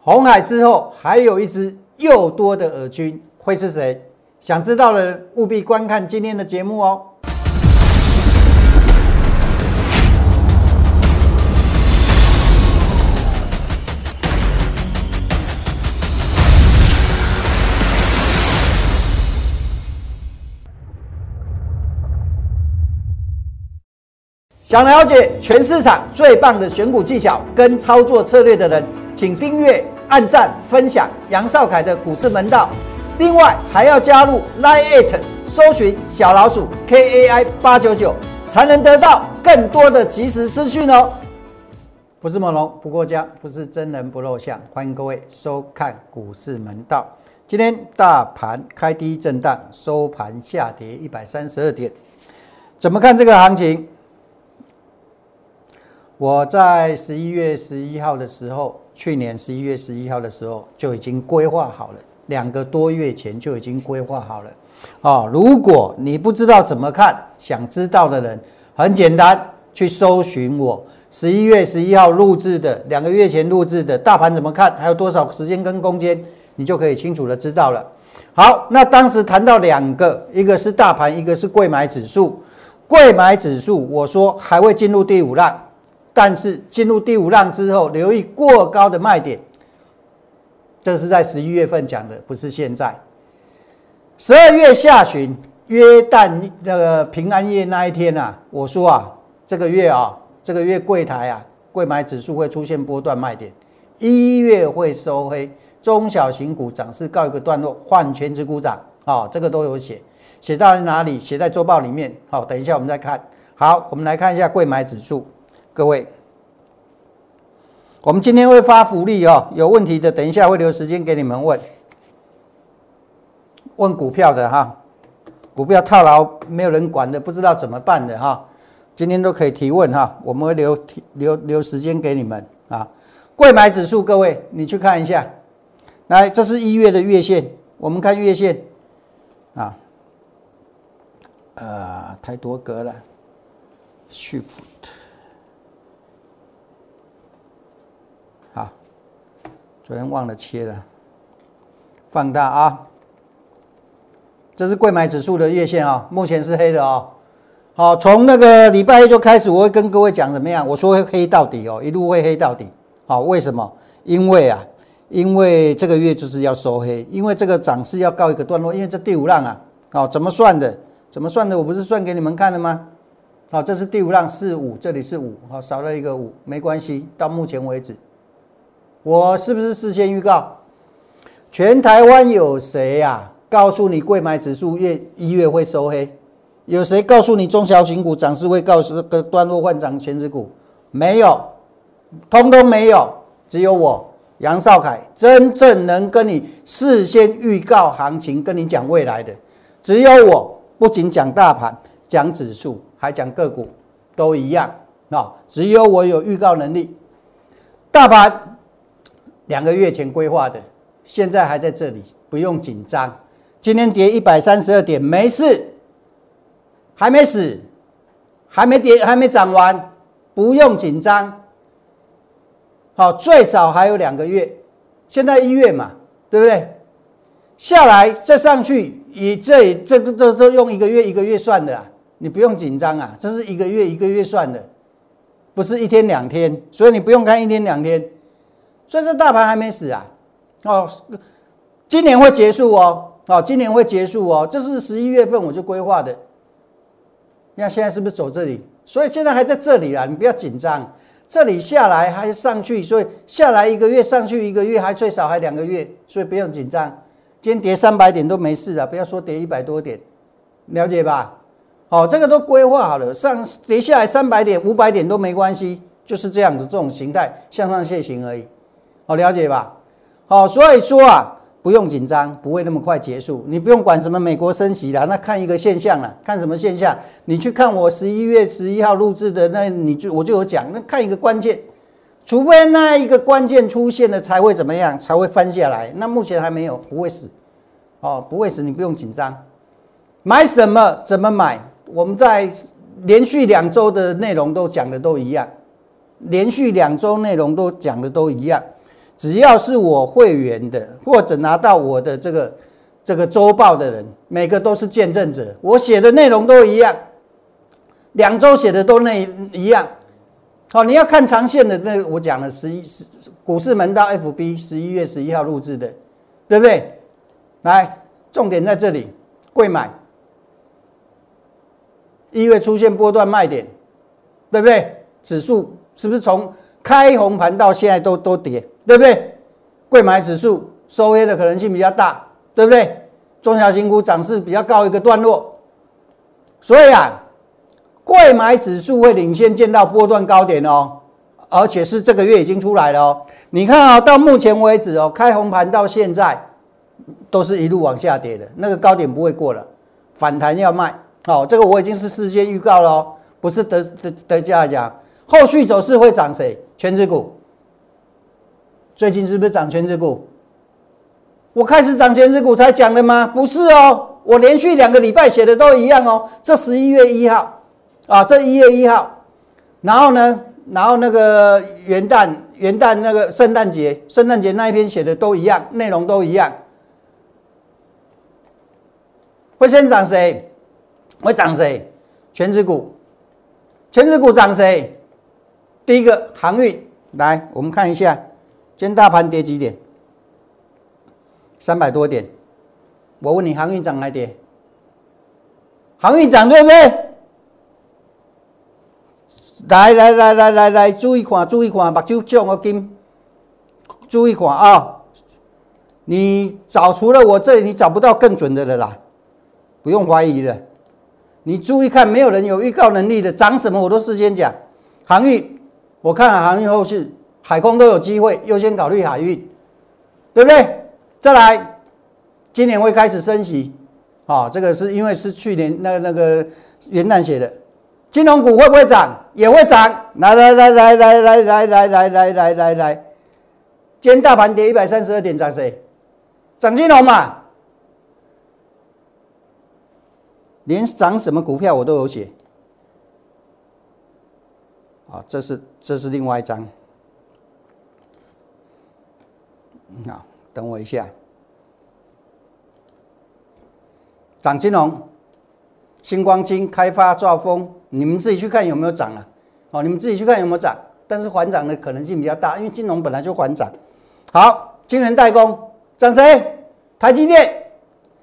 红海之后还有一只又多的耳军，会是谁？想知道的人务必观看今天的节目哦。想了解全市场最棒的选股技巧跟操作策略的人，请订阅、按赞、分享杨少凯的股市门道。另外还要加入 Line It，搜寻小老鼠 KAI 八九九，才能得到更多的即时资讯哦。不是猛龙不过江，不是真人不露相，欢迎各位收看股市门道。今天大盘开低震荡，收盘下跌一百三十二点，怎么看这个行情？我在十一月十一号的时候，去年十一月十一号的时候就已经规划好了，两个多月前就已经规划好了。哦，如果你不知道怎么看，想知道的人，很简单，去搜寻我十一月十一号录制的，两个月前录制的大盘怎么看，还有多少时间跟空间，你就可以清楚的知道了。好，那当时谈到两个，一个是大盘，一个是贵买指数。贵买指数，我说还会进入第五浪。但是进入第五浪之后，留意过高的卖点。这是在十一月份讲的，不是现在。十二月下旬约旦那个平安夜那一天啊，我说啊，这个月啊，这个月柜台啊，贵买指数会出现波段卖点，一月会收黑，中小型股涨势告一个段落，换全值股涨啊，这个都有写，写到哪里？写在周报里面。好，等一下我们再看。好，我们来看一下贵买指数。各位，我们今天会发福利哦，有问题的等一下会留时间给你们问，问股票的哈，股票套牢没有人管的，不知道怎么办的哈，今天都可以提问哈，我们会留留留时间给你们啊。贵买指数，各位你去看一下，来，这是一月的月线，我们看月线啊，呃，太多格了，shift。昨天忘了切了，放大啊！这是贵买指数的月线啊，目前是黑的哦。好，从那个礼拜一就开始，我会跟各位讲怎么样？我说会黑到底哦，一路会黑到底。好，为什么？因为啊，因为这个月就是要收黑，因为这个涨势要告一个段落，因为这第五浪啊，好，怎么算的？怎么算的？我不是算给你们看了吗？好，这是第五浪四五，这里是五，好，少了一个五，没关系，到目前为止。我是不是事先预告？全台湾有谁呀？告诉你，贵买指数月一月会收黑？有谁告诉你中小型股涨势会告诉个段落换涨全指股？没有，通通没有。只有我杨少凯真正能跟你事先预告行情，跟你讲未来的。只有我不仅讲大盘，讲指数，还讲个股，都一样啊。只有我有预告能力，大盘。两个月前规划的，现在还在这里，不用紧张。今天跌一百三十二点，没事，还没死，还没跌，还没涨完，不用紧张。好，最少还有两个月，现在一月嘛，对不对？下来再上去，以这这个这都用一个月一个月算的啊，你不用紧张啊，这是一个月一个月算的，不是一天两天，所以你不用看一天两天。所以这大盘还没死啊，哦，今年会结束哦，哦，今年会结束哦，这是十一月份我就规划的。你看现在是不是走这里？所以现在还在这里啊，你不要紧张。这里下来还上去，所以下来一个月上去一个月，还最少还两个月，所以不用紧张。今天跌三百点都没事啊，不要说跌一百多点，了解吧？好，这个都规划好了，上跌下来三百点、五百点都没关系，就是这样子，这种形态向上楔形而已。好了解吧？好，所以说啊，不用紧张，不会那么快结束。你不用管什么美国升息了，那看一个现象了，看什么现象？你去看我十一月十一号录制的，那你就我就有讲，那看一个关键，除非那一个关键出现了，才会怎么样？才会翻下来。那目前还没有，不会死。哦，不会死，你不用紧张。买什么？怎么买？我们在连续两周的内容都讲的都一样，连续两周内容都讲的都一样。只要是我会员的，或者拿到我的这个这个周报的人，每个都是见证者。我写的内容都一样，两周写的都那一样。好，你要看长线的，那我讲了十一十股市门道 FB 十一月十一号录制的，对不对？来，重点在这里，贵买，一月出现波段卖点，对不对？指数是不是从开红盘到现在都都跌？对不对？贵买指数收黑的可能性比较大，对不对？中小型股涨势比较高一个段落，所以啊，贵买指数会领先见到波段高点哦，而且是这个月已经出来了哦。你看啊，到目前为止哦，开红盘到现在都是一路往下跌的，那个高点不会过了，反弹要卖。好，这个我已经是事先预告了哦，不是得得得价讲，后续走势会涨谁？全指股。最近是不是涨全指股？我开始涨全指股才讲的吗？不是哦，我连续两个礼拜写的都一样哦。这十一月一号啊，这一月一号，然后呢，然后那个元旦、元旦那个圣诞节、圣诞节那一篇写的都一样，内容都一样。会先涨谁？会涨谁？全指股，全指股涨谁？第一个航运，来，我们看一下。今天大盘跌几点？三百多点。我问你，航运涨还跌？航运涨对不对？来来来来来来，注意看，注意看，目睭照我金，注意看啊！你找除了我这里，你找不到更准的了啦，不用怀疑了。你注意看，没有人有预告能力的，涨什么我都事先讲。航运，我看航运后市。海空都有机会，优先考虑海运，对不对？再来，今年会开始升息，啊，这个是因为是去年那那个元旦写的。金融股会不会涨？也会涨。来来来来来来来来来来来来来，今天大盘跌一百三十二点，涨谁？涨金融嘛。连涨什么股票我都有写。啊，这是这是另外一张。好，等我一下。涨金融、星光金、开发、兆丰，你们自己去看有没有涨了。哦，你们自己去看有没有涨，但是缓涨的可能性比较大，因为金融本来就缓涨。好，晶圆代工涨谁？台积电。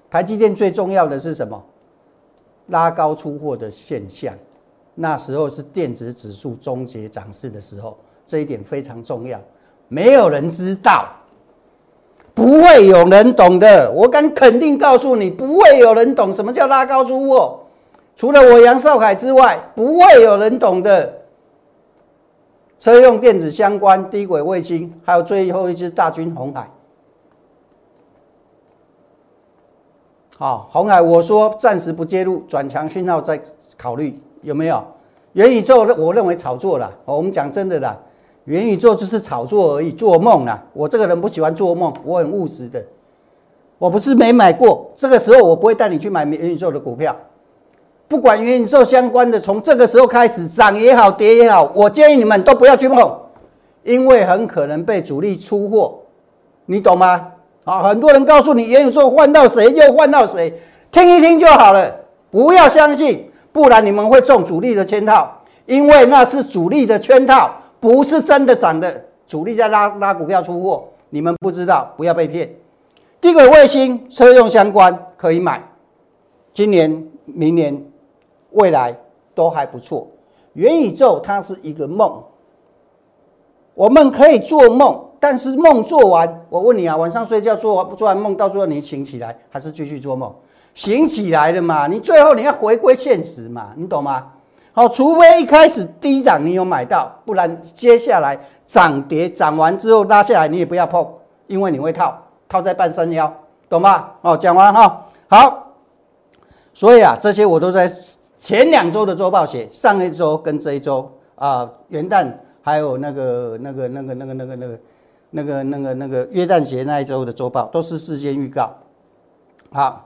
台积电最重要的是什么？拉高出货的现象。那时候是电子指数终结涨势的时候，这一点非常重要。没有人知道。不会有人懂的，我敢肯定告诉你，不会有人懂什么叫拉高出货。除了我杨少凯之外，不会有人懂的。车用电子相关、低轨卫星，还有最后一只大军红海。好，红海，我说暂时不介入，转强讯号再考虑，有没有？元宇宙，我认为炒作了。我们讲真的啦。元宇宙就是炒作而已，做梦啊！我这个人不喜欢做梦，我很务实的。我不是没买过，这个时候我不会带你去买元宇宙的股票。不管元宇宙相关的，从这个时候开始涨也好，跌也好，我建议你们都不要去碰，因为很可能被主力出货，你懂吗？啊，很多人告诉你元宇宙换到谁就换到谁，听一听就好了，不要相信，不然你们会中主力的圈套，因为那是主力的圈套。不是真的涨的，主力在拉拉股票出货，你们不知道，不要被骗。低轨卫星、车用相关可以买，今年、明年、未来都还不错。元宇宙它是一个梦，我们可以做梦，但是梦做完，我问你啊，晚上睡觉做完做完梦，到最后你醒起来还是继续做梦？醒起来了嘛，你最后你要回归现实嘛，你懂吗？好，除非一开始低档你有买到，不然接下来涨跌涨完之后拉下来你也不要碰，因为你会套套在半山腰，懂吧？哦，讲完哈，好，所以啊，这些我都在前两周的周报写，上一周跟这一周啊，元旦还有那个那个那个那个那个那个那个那个那个约旦节那一周的周报都是事先预告，好，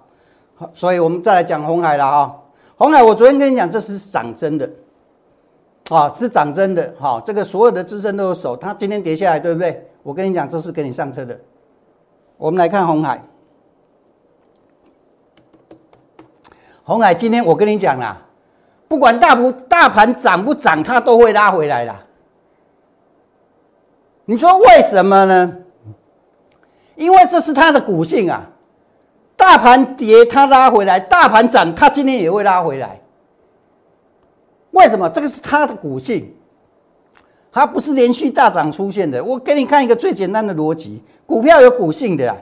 好，所以我们再来讲红海了哈。红海，我昨天跟你讲，这是涨真的，啊，是涨真的，哈，这个所有的支撑都有手，它今天跌下来，对不对？我跟你讲，这是给你上车的。我们来看红海，红海今天我跟你讲啦，不管大不大盘涨不涨，它都会拉回来啦。你说为什么呢？因为这是它的股性啊。大盘跌，它拉回来；大盘涨，它今天也会拉回来。为什么？这个是它的股性，它不是连续大涨出现的。我给你看一个最简单的逻辑：股票有股性的，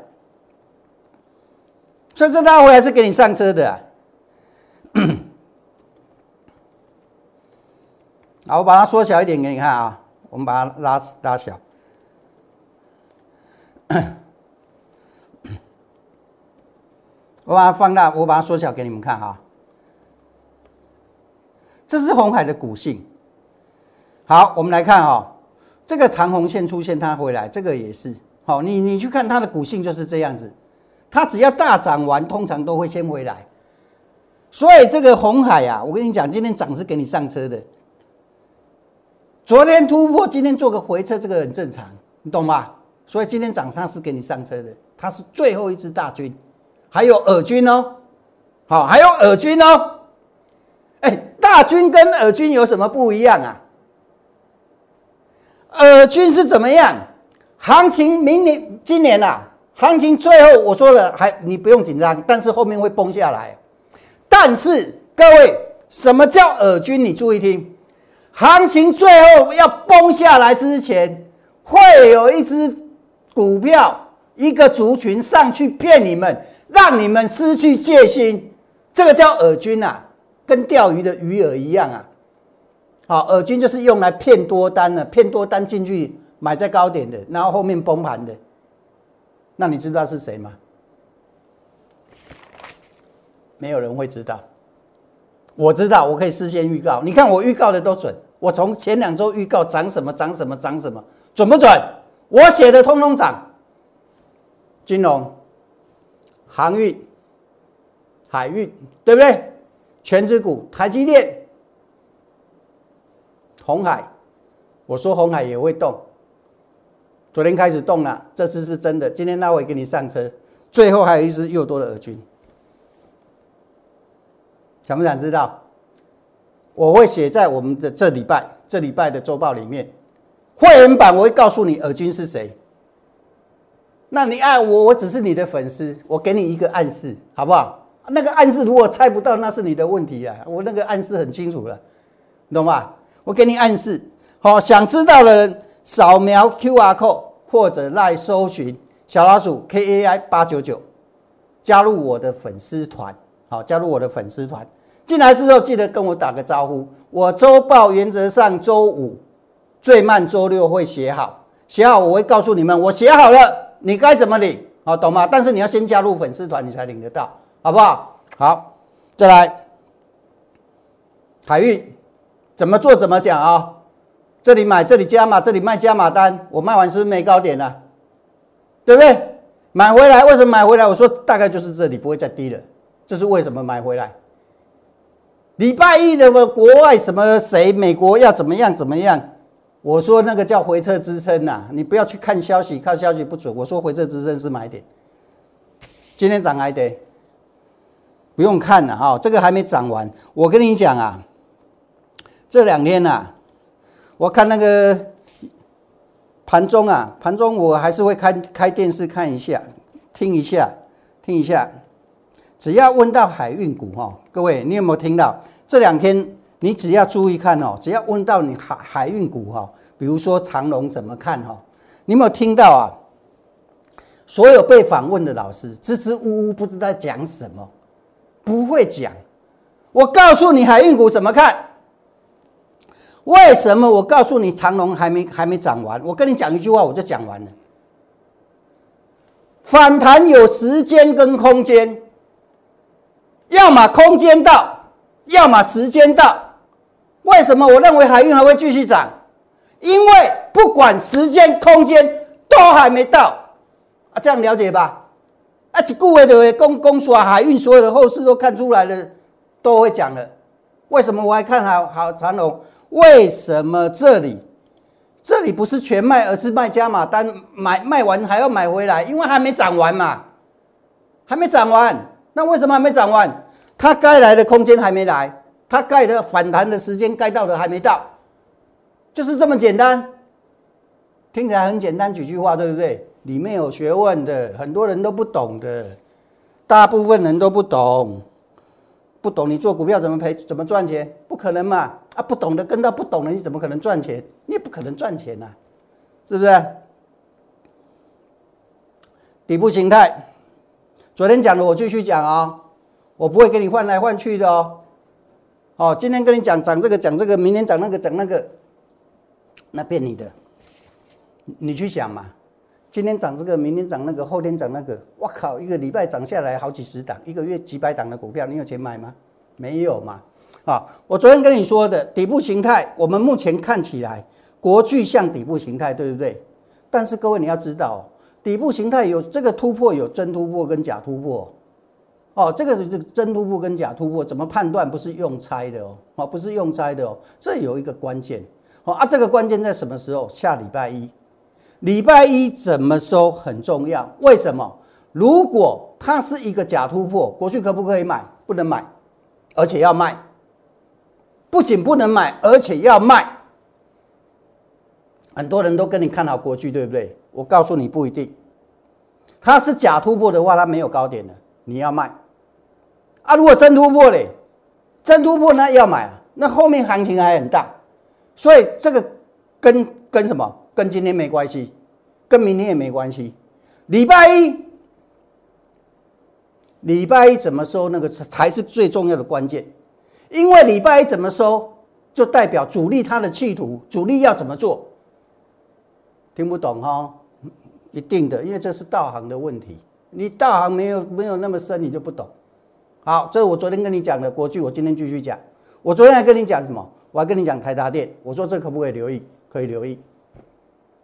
所以这拉回来是给你上车的。好，我把它缩小一点给你看啊。我们把它拉拉小。我把它放大，我把它缩小给你们看哈。这是红海的股性。好，我们来看哈，这个长红线出现，它回来，这个也是好。你你去看它的股性就是这样子，它只要大涨完，通常都会先回来。所以这个红海啊，我跟你讲，今天涨是给你上车的。昨天突破，今天做个回撤，这个很正常，你懂吗？所以今天涨它是给你上车的，它是最后一支大军。还有尔军哦，好，还有尔军哦，哎，大军跟尔军有什么不一样啊？尔军是怎么样？行情明年、今年呐，行情最后我说了，还你不用紧张，但是后面会崩下来。但是各位，什么叫尔军？你注意听，行情最后要崩下来之前，会有一只股票、一个族群上去骗你们。让你们失去戒心，这个叫饵军呐，跟钓鱼的鱼饵一样啊。好，饵军就是用来骗多单的，骗多单进去买在高点的，然后后面崩盘的。那你知道是谁吗？没有人会知道。我知道，我可以事先预告。你看我预告的都准，我从前两周预告涨什么涨什么涨什么，准不准？我写的通通涨。金融。航运、海运，对不对？全指股，台积电、红海，我说红海也会动。昨天开始动了，这次是真的。今天那我给你上车，最后还有一只又多的耳军，想不想知道？我会写在我们的这礼拜、这礼拜的周报里面，会员版我会告诉你耳军是谁。那你爱我，我只是你的粉丝，我给你一个暗示，好不好？那个暗示如果猜不到，那是你的问题啊。我那个暗示很清楚了，懂吗？我给你暗示，好，想知道的人扫描 Q R code 或者来搜寻小老鼠 K A I 八九九，加入我的粉丝团，好，加入我的粉丝团。进来之后记得跟我打个招呼。我周报原则上周五最慢周六会写好，写好我会告诉你们，我写好了。你该怎么领？好，懂吗？但是你要先加入粉丝团，你才领得到，好不好？好，再来，海运怎么做？怎么讲啊？这里买，这里加码，这里卖加码单，我卖完是不是没高点了？对不对？买回来为什么买回来？我说大概就是这里不会再低了，这是为什么买回来？礼拜一的国外什么谁美国要怎么样怎么样？我说那个叫回撤支撑呐，你不要去看消息，看消息不准。我说回撤支撑是买点，今天涨还得，不用看了哈，这个还没涨完。我跟你讲啊，这两天呐，我看那个盘中啊，盘中我还是会开开电视看一下，听一下，听一下。只要问到海运股哈，各位你有没有听到？这两天你只要注意看哦，只要问到你海海运股哈。比如说长龙怎么看哈？你有没有听到啊？所有被访问的老师支支吾吾，不知道讲什么，不会讲。我告诉你海运股怎么看？为什么？我告诉你长龙还没还没涨完。我跟你讲一句话，我就讲完了。反弹有时间跟空间，要么空间到，要么时间到。为什么我认为海运还会继续涨？因为不管时间、空间都还没到啊，这样了解吧？啊，一顾位的公公说海运所有的后市都看出来了，都会讲了。为什么我还看好好长龙？为什么这里这里不是全卖，而是卖加码单，买卖完还要买回来，因为还没涨完嘛，还没涨完。那为什么还没涨完？它该来的空间还没来，它盖的反弹的时间该到的还没到，就是这么简单。听起来很简单几句话，对不对？里面有学问的，很多人都不懂的，大部分人都不懂。不懂你做股票怎么赔怎么赚钱？不可能嘛！啊，不懂的跟到不懂的，你怎么可能赚钱？你也不可能赚钱呐，是不是？底部形态，昨天讲的我继续讲啊，我不会跟你换来换去的哦。哦，今天跟你讲涨这个讲这个，明天涨那个涨那个，那骗你的，你去想嘛。今天涨这个，明天涨那个，后天涨那个，我靠！一个礼拜涨下来好几十档，一个月几百档的股票，你有钱买吗？没有嘛！啊，我昨天跟你说的底部形态，我们目前看起来国巨像底部形态，对不对？但是各位你要知道，底部形态有这个突破，有真突破跟假突破。哦，这个是真突破跟假突破，怎么判断？不是用猜的哦，哦，不是用猜的哦，这有一个关键。哦啊，这个关键在什么时候？下礼拜一。礼拜一怎么收很重要，为什么？如果它是一个假突破，国去可不可以买？不能买，而且要卖。不仅不能买，而且要卖。很多人都跟你看好国巨，对不对？我告诉你不一定。它是假突破的话，它没有高点的，你要卖。啊，如果真突破嘞，真突破那要买啊，那后面行情还很大。所以这个跟跟什么？跟今天没关系，跟明天也没关系。礼拜一，礼拜一怎么收？那个才是最重要的关键。因为礼拜一怎么收，就代表主力他的企图，主力要怎么做。听不懂哈？一定的，因为这是道行的问题。你道行没有没有那么深，你就不懂。好，这是我昨天跟你讲的国剧，我今天继续讲。我昨天还跟你讲什么？我还跟你讲台达电，我说这可不可以留意？可以留意。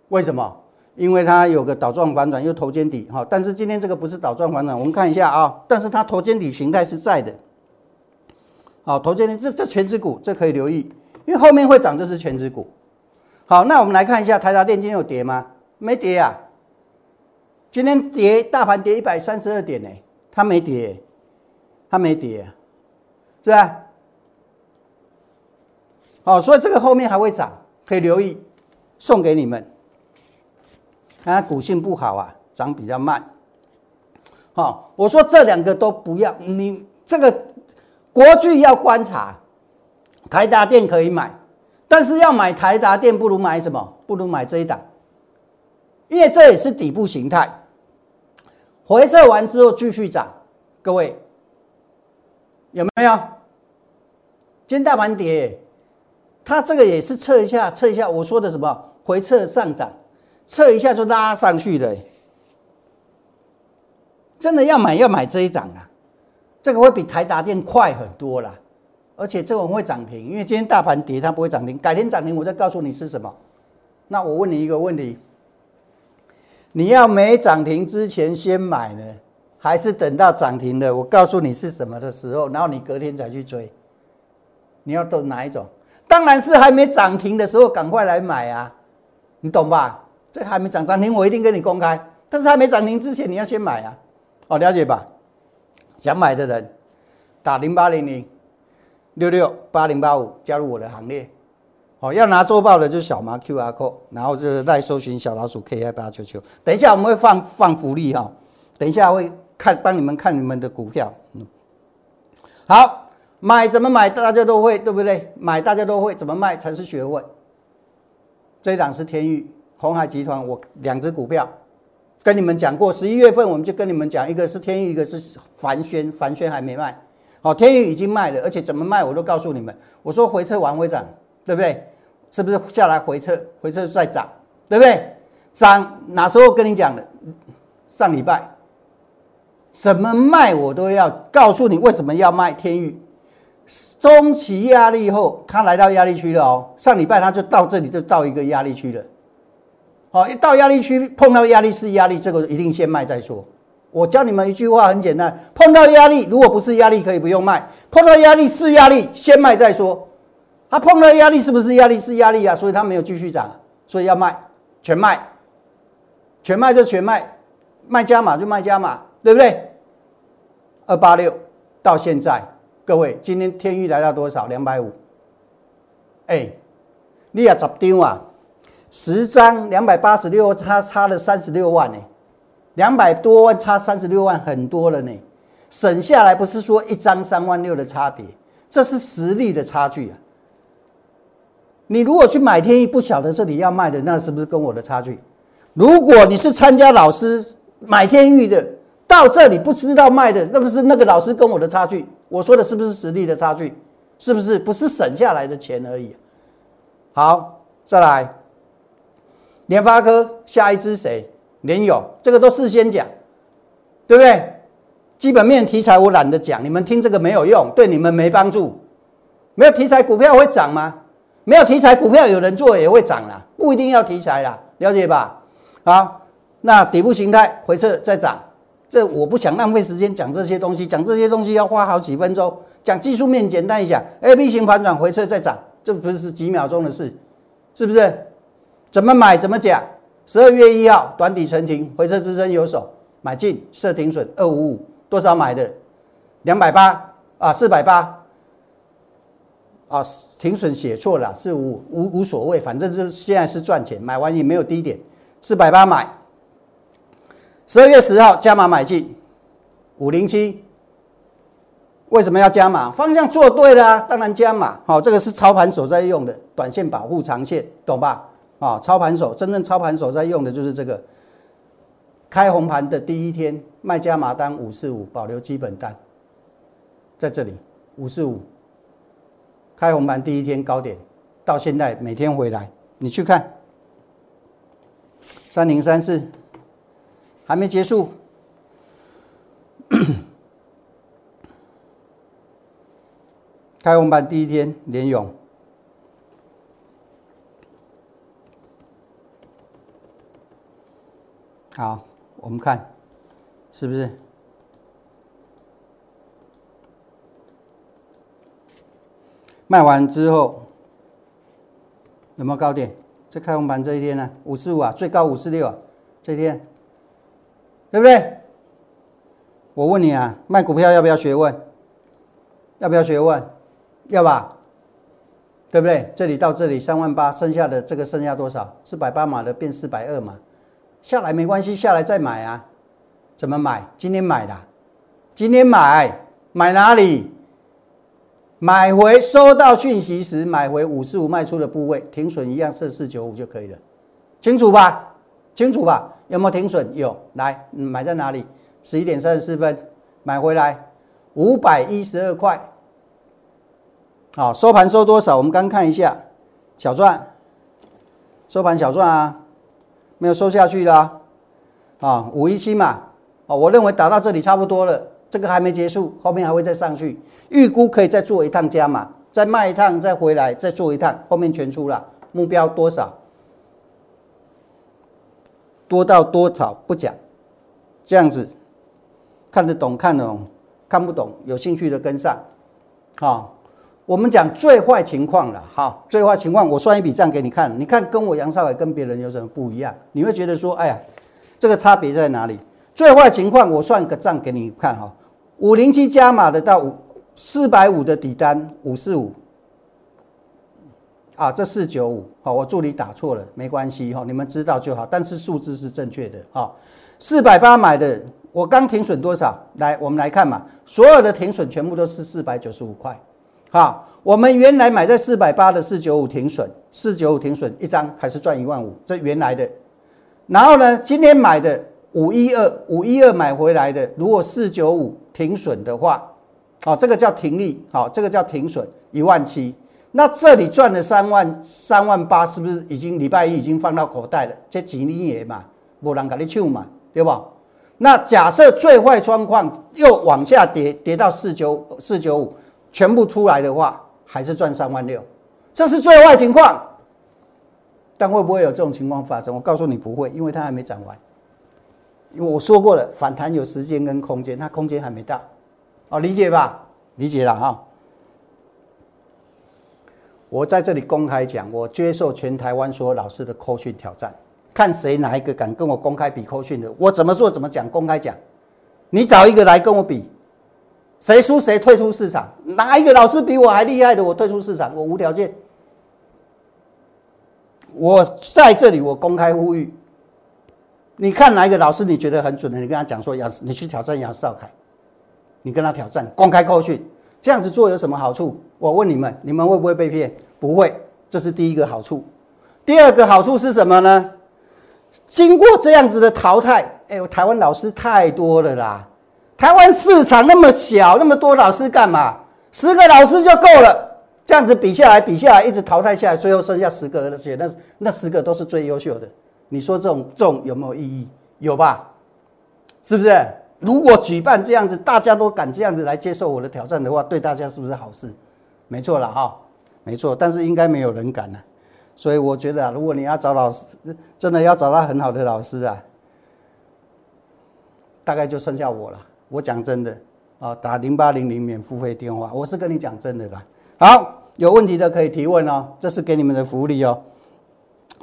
为什么？因为它有个倒状反转，又头肩底哈。但是今天这个不是倒状反转，我们看一下啊。但是它头肩底形态是在的。好，头肩底这这全指股，这可以留意，因为后面会涨，这是全指股。好，那我们来看一下台达电今天有跌吗？没跌啊。今天跌，大盘跌一百三十二点呢，它没跌，它没跌，是吧？好，所以这个后面还会涨，可以留意，送给你们。它股性不好啊，涨比较慢。好，我说这两个都不要，你这个国巨要观察，台达电可以买，但是要买台达电不如买什么？不如买这一档，因为这也是底部形态，回撤完之后继续涨。各位有没有？今天大盘跌，它这个也是测一下，测一下。我说的什么？回撤上涨。测一下就拉上去的，真的要买要买这一档啊，这个会比台达电快很多啦，而且这个会涨停，因为今天大盘跌它不会涨停，改天涨停我再告诉你是什么。那我问你一个问题，你要没涨停之前先买呢，还是等到涨停了我告诉你是什么的时候，然后你隔天才去追？你要等哪一种？当然是还没涨停的时候赶快来买啊，你懂吧？这还没涨涨停，我一定跟你公开。但是还没涨停之前，你要先买啊！哦，了解吧？想买的人打零八零零六六八零八五加入我的行列。哦，要拿周报的就小麻 Q R code，然后就是再搜寻小老鼠 K I 八九九。等一下我们会放放福利哈，等一下会看帮你们看你们的股票。嗯，好，买怎么买大家都会对不对？买大家都会，怎么卖才是学问。这一档是天域。红海集团，我两只股票跟你们讲过，十一月份我们就跟你们讲，一个是天宇，一个是凡轩，凡轩还没卖，好，天宇已经卖了，而且怎么卖我都告诉你们。我说回撤完会涨，对不对？是不是下来回撤，回撤再涨，对不对？涨哪时候跟你讲的？上礼拜，怎么卖我都要告诉你为什么要卖天宇。中期压力后，它来到压力区了哦。上礼拜它就到这里，就到一个压力区了。好，一到压力区碰到压力是压力，这个一定先卖再说。我教你们一句话很简单：碰到压力，如果不是压力，可以不用卖；碰到压力是压力，先卖再说。它碰到压力是不是压力？是压力啊，所以它没有继续涨，所以要卖，全卖，全卖就全卖，卖加码就卖加码，对不对？二八六到现在，各位今天天域来到多少？两百五。哎，你要十张啊，十张两百八十六，差差了三十六万呢，两百多万差三十六万，很多了呢。省下来不是说一张三万六的差别，这是实力的差距啊。你如果去买天意，不晓得这里要卖的，那是不是跟我的差距？如果你是参加老师买天域的，到这里不知道卖的，那不是那个老师跟我的差距？我说的是不是实力的差距？是不是？不是省下来的钱而已。好，再来，联发科下一支谁？联友，这个都事先讲，对不对？基本面题材我懒得讲，你们听这个没有用，对你们没帮助。没有题材股票会涨吗？没有题材股票有人做也会涨啦，不一定要题材啦，了解吧？好，那底部形态回撤再涨，这我不想浪费时间讲这些东西，讲这些东西要花好几分钟。讲技术面简单一下，A B 型反转回撤再涨，这不是几秒钟的事，是不是？怎么买怎么讲？十二月一号短底成停，回撤支撑有手，买进设停损二五五。多少买的？两百八啊，四百八啊，停损写错了，是五无无所谓，反正是现在是赚钱，买完也没有低点，四百八买。十二月十号加码买进五零七，为什么要加码？方向做对了，当然加码。好，这个是操盘手在用的，短线保护长线，懂吧？啊，操盘手真正操盘手在用的就是这个。开红盘的第一天，卖加码单五四五，保留基本单，在这里五四五。开红盘第一天高点，到现在每天回来，你去看三零三四，还没结束。开红盘第一天连勇，好。我们看，是不是卖完之后有没有高点？这开红盘这一天呢？五四五啊，最高五四六啊，这一天，对不对？我问你啊，卖股票要不要学问？要不要学问？要吧？对不对？这里到这里三万八，剩下的这个剩下多少？四百八码的变四百二码。下来没关系，下来再买啊？怎么买？今天买的，今天买，买哪里？买回收到讯息时买回五十五卖出的部位，停损一样设四九五就可以了，清楚吧？清楚吧？有没有停损？有。来，买在哪里？十一点三十四分买回来，五百一十二块。好，收盘收多少？我们刚看一下，小赚，收盘小赚啊。没有收下去啦啊，啊五一七嘛，啊我认为打到这里差不多了，这个还没结束，后面还会再上去，预估可以再做一趟加码，再卖一趟，再回来再做一趟，后面全出了，目标多少？多到多少不讲，这样子看得懂看得懂，看不懂有兴趣的跟上，好。我们讲最坏情况了，好，最坏情况我算一笔账给你看，你看跟我杨少伟跟别人有什么不一样？你会觉得说，哎呀，这个差别在哪里？最坏情况我算个账给你看哈，五零七加码的到五四百五的底单五四五，啊，这四九五，好，我助理打错了，没关系哈，你们知道就好，但是数字是正确的哈，四百八买的，我刚停损多少？来，我们来看嘛，所有的停损全部都是四百九十五块。好，我们原来买在四百八的四九五停损，四九五停损一张还是赚一万五，这原来的。然后呢，今天买的五一二五一二买回来的，如果四九五停损的话，好，这个叫停利，好，这个叫停损一万七。那这里赚了三万三万八，是不是已经礼拜一已经放到口袋了？这几年也嘛，无人给你抢嘛，对吧？那假设最坏状况又往下跌，跌到四九四九五。全部出来的话，还是赚三万六，这是最坏情况。但会不会有这种情况发生？我告诉你不会，因为它还没涨完。因为我说过了，反弹有时间跟空间，它空间还没到。哦，理解吧？理解了哈。我在这里公开讲，我接受全台湾所有老师的扣训挑战，看谁哪一个敢跟我公开比扣训的，我怎么做怎么讲，公开讲。你找一个来跟我比，谁输谁退出市场。哪一个老师比我还厉害的，我退出市场，我无条件。我在这里，我公开呼吁，你看哪一个老师你觉得很准的，你跟他讲说要你去挑战杨少凯，你跟他挑战公开扣训。这样子做有什么好处？我问你们，你们会不会被骗？不会，这是第一个好处。第二个好处是什么呢？经过这样子的淘汰，哎呦，台湾老师太多了啦！台湾市场那么小，那么多老师干嘛？十个老师就够了。这样子比下来，比下来，一直淘汰下来，最后剩下十个，而且那那十个都是最优秀的。你说这种这种有没有意义？有吧？是不是？如果举办这样子，大家都敢这样子来接受我的挑战的话，对大家是不是好事？没错了哈，没错。但是应该没有人敢了，所以我觉得啊，如果你要找老师，真的要找到很好的老师啊，大概就剩下我了。我讲真的啊，打零八零零免付费电话，我是跟你讲真的啦。好，有问题的可以提问哦，这是给你们的福利哦。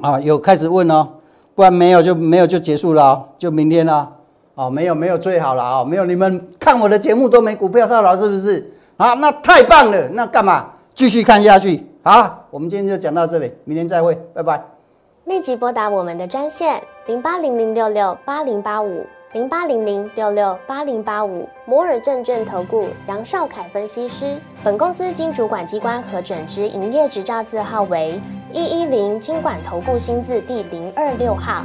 啊，有开始问哦，不然没有就没有就结束了哦，就明天了。哦没有没有最好了啊，没有你们看我的节目都没股票套牢，是不是？啊，那太棒了，那干嘛继续看下去？好，我们今天就讲到这里，明天再会，拜拜。立即拨打我们的专线零八零零六六八零八五零八零零六六八零八五摩尔证券投顾杨少凯分析师。本公司经主管机关核准之营业执照字号为一一零金管投顾新字第零二六号。